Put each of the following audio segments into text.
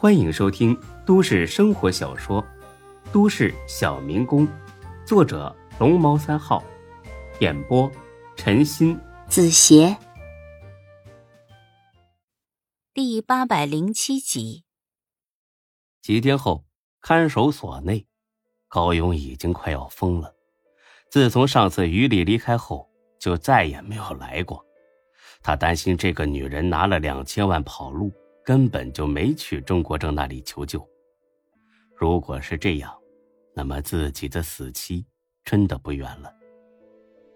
欢迎收听都市生活小说《都市小民工》，作者龙猫三号，演播陈鑫、子邪，第八百零七集。几天后，看守所内，高勇已经快要疯了。自从上次于丽离开后，就再也没有来过。他担心这个女人拿了两千万跑路。根本就没去钟国正那里求救。如果是这样，那么自己的死期真的不远了。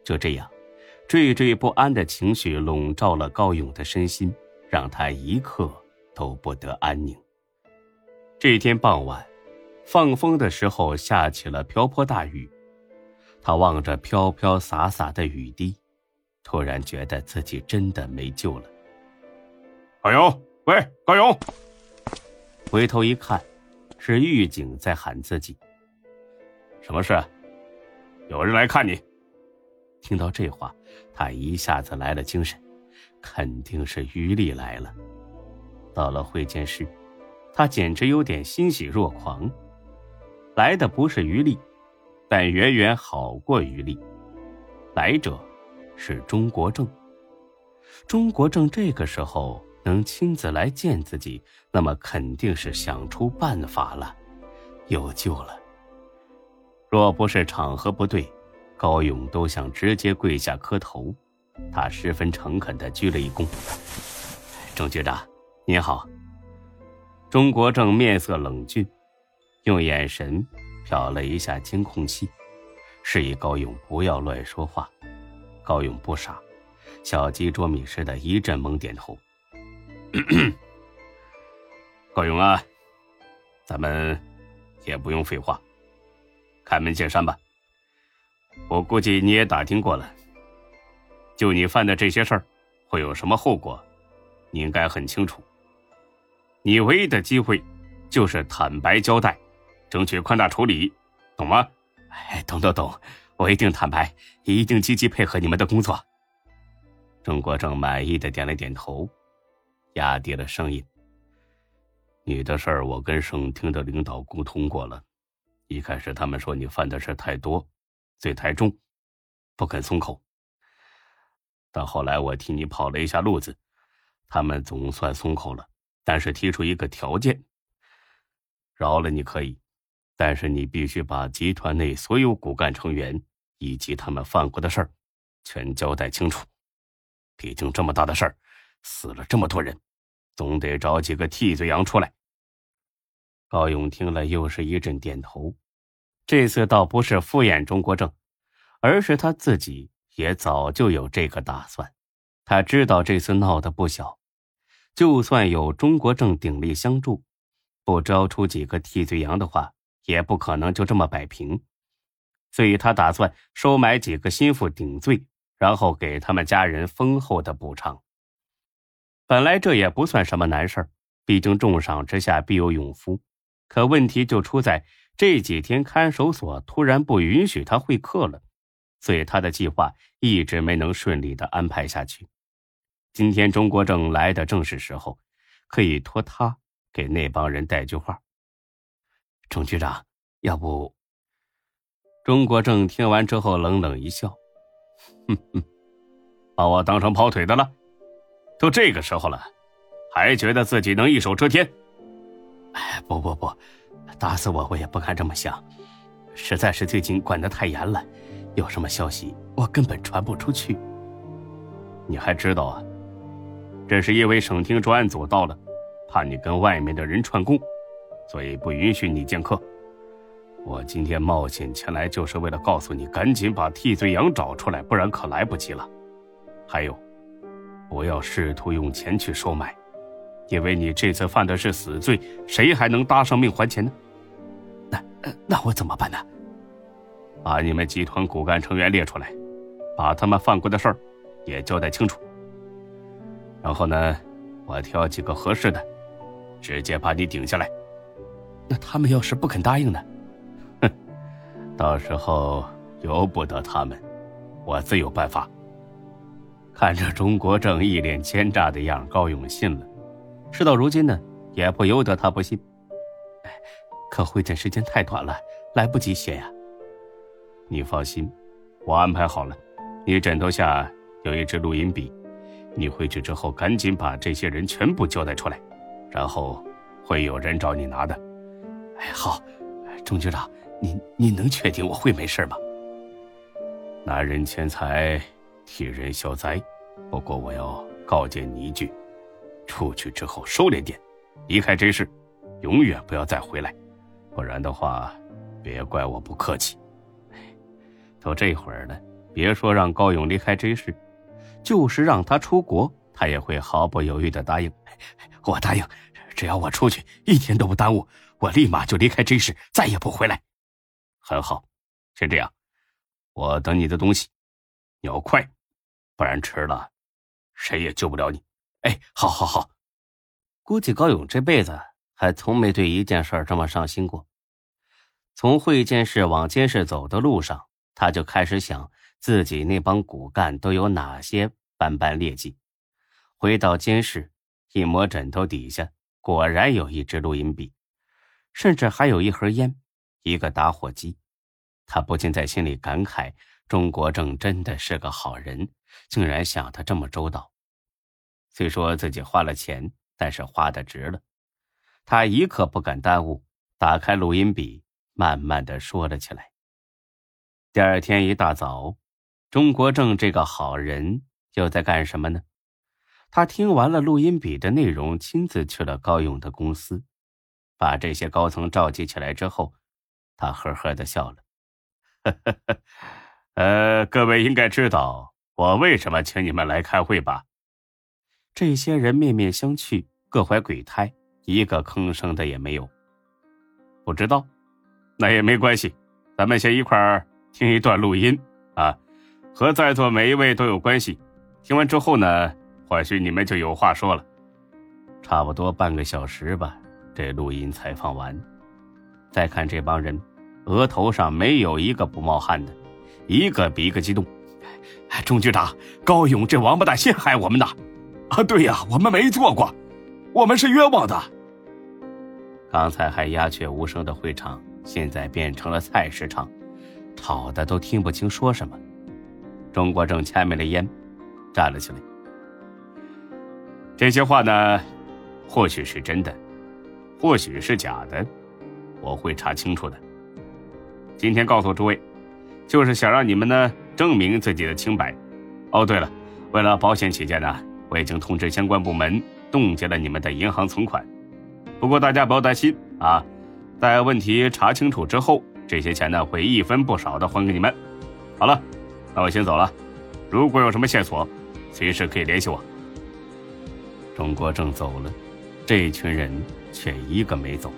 就这样，惴惴不安的情绪笼罩了高勇的身心，让他一刻都不得安宁。这天傍晚，放风的时候下起了瓢泼大雨。他望着飘飘洒洒的雨滴，突然觉得自己真的没救了。高勇。喂，高勇！回头一看，是狱警在喊自己。什么事？有人来看你。听到这话，他一下子来了精神，肯定是于丽来了。到了会见室，他简直有点欣喜若狂。来的不是于丽，但远远好过于丽。来者是钟国正。钟国正这个时候。能亲自来见自己，那么肯定是想出办法了，有救了。若不是场合不对，高勇都想直接跪下磕头。他十分诚恳的鞠了一躬：“郑局长，您好。”钟国正面色冷峻，用眼神瞟了一下监控器，示意高勇不要乱说话。高勇不傻，小鸡啄米似的一阵猛点头。高勇啊，咱们也不用废话，开门见山吧。我估计你也打听过了，就你犯的这些事儿，会有什么后果，你应该很清楚。你唯一的机会，就是坦白交代，争取宽大处理，懂吗？哎，懂懂懂，我一定坦白，一定积极配合你们的工作。钟国正满意的点了点头。压低了声音：“你的事儿，我跟省厅的领导沟通过了。一开始他们说你犯的事太多，罪太重，不肯松口。但后来我替你跑了一下路子，他们总算松口了。但是提出一个条件：饶了你可以，但是你必须把集团内所有骨干成员以及他们犯过的事儿全交代清楚。毕竟这么大的事儿。”死了这么多人，总得找几个替罪羊出来。高勇听了，又是一阵点头。这次倒不是敷衍钟国正，而是他自己也早就有这个打算。他知道这次闹得不小，就算有钟国正鼎力相助，不招出几个替罪羊的话，也不可能就这么摆平。所以他打算收买几个心腹顶罪，然后给他们家人丰厚的补偿。本来这也不算什么难事儿，毕竟重赏之下必有勇夫。可问题就出在这几天看守所突然不允许他会客了，所以他的计划一直没能顺利的安排下去。今天钟国正来的正是时候，可以托他给那帮人带句话。钟局长，要不？钟国正听完之后冷冷一笑：“哼哼，把我当成跑腿的了。”都这个时候了，还觉得自己能一手遮天？哎，不不不，打死我我也不敢这么想。实在是最近管得太严了，有什么消息我根本传不出去。你还知道啊？这是因为省厅专案组到了，怕你跟外面的人串供，所以不允许你见客。我今天冒险前来，就是为了告诉你，赶紧把替罪羊找出来，不然可来不及了。还有。不要试图用钱去收买，因为你这次犯的是死罪，谁还能搭上命还钱呢？那那我怎么办呢？把你们集团骨干成员列出来，把他们犯过的事儿也交代清楚。然后呢，我挑几个合适的，直接把你顶下来。那他们要是不肯答应呢？哼，到时候由不得他们，我自有办法。看着钟国正一脸奸诈的样，高勇信了。事到如今呢，也不由得他不信。可会诊时间太短了，来不及写呀。你放心，我安排好了。你枕头下有一支录音笔，你回去之后赶紧把这些人全部交代出来，然后会有人找你拿的。哎，好，钟局长，您您能确定我会没事吗？拿人钱财，替人消灾。不过我要告诫你一句，出去之后收敛点，离开这事，永远不要再回来。不然的话，别怪我不客气。都这会儿了，别说让高勇离开 J 市，就是让他出国，他也会毫不犹豫的答应。我答应，只要我出去一天都不耽误，我立马就离开 J 市，再也不回来。很好，先这样，我等你的东西，你要快，不然迟了，谁也救不了你。哎，好，好，好。估计高勇这辈子。还从没对一件事这么上心过。从会见室往监室走的路上，他就开始想自己那帮骨干都有哪些斑斑劣迹。回到监室，一摸枕头底下，果然有一支录音笔，甚至还有一盒烟，一个打火机。他不禁在心里感慨：钟国正真的是个好人，竟然想的这么周到。虽说自己花了钱，但是花的值了。他一刻不敢耽误，打开录音笔，慢慢的说了起来。第二天一大早，钟国正这个好人又在干什么呢？他听完了录音笔的内容，亲自去了高勇的公司，把这些高层召集起来之后，他呵呵的笑了。呵呵呵呃，各位应该知道我为什么请你们来开会吧？这些人面面相觑，各怀鬼胎。一个吭声的也没有。不知道，那也没关系，咱们先一块儿听一段录音啊，和在座每一位都有关系。听完之后呢，或许你们就有话说了。差不多半个小时吧，这录音才放完。再看这帮人，额头上没有一个不冒汗的，一个比一个激动。钟局长，高勇这王八蛋陷害我们呢！啊，对呀，我们没做过。我们是冤枉的。刚才还鸦雀无声的会场，现在变成了菜市场，吵的都听不清说什么。钟国正掐灭了烟，站了起来。这些话呢，或许是真的，或许是假的，我会查清楚的。今天告诉诸位，就是想让你们呢证明自己的清白。哦，对了，为了保险起见呢，我已经通知相关部门。冻结了你们的银行存款，不过大家不要担心啊，待问题查清楚之后，这些钱呢会一分不少的还给你们。好了，那我先走了，如果有什么线索，随时可以联系我。钟国正走了，这群人却一个没走。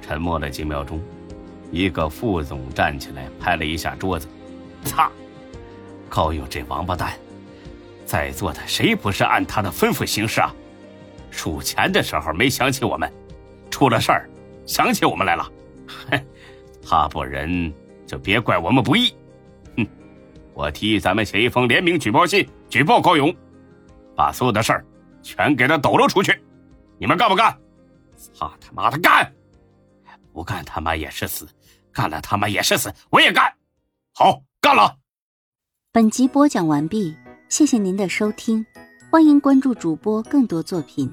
沉默了几秒钟，一个副总站起来拍了一下桌子：“擦，高勇这王八蛋，在座的谁不是按他的吩咐行事啊？”数钱的时候没想起我们，出了事儿，想起我们来了。哼，他不仁，就别怪我们不义。哼，我提议咱们写一封联名举报信，举报高勇，把所有的事儿全给他抖搂出去。你们干不干？操他妈的干！不干他妈也是死，干了他妈也是死，我也干。好，干了。本集播讲完毕，谢谢您的收听，欢迎关注主播更多作品。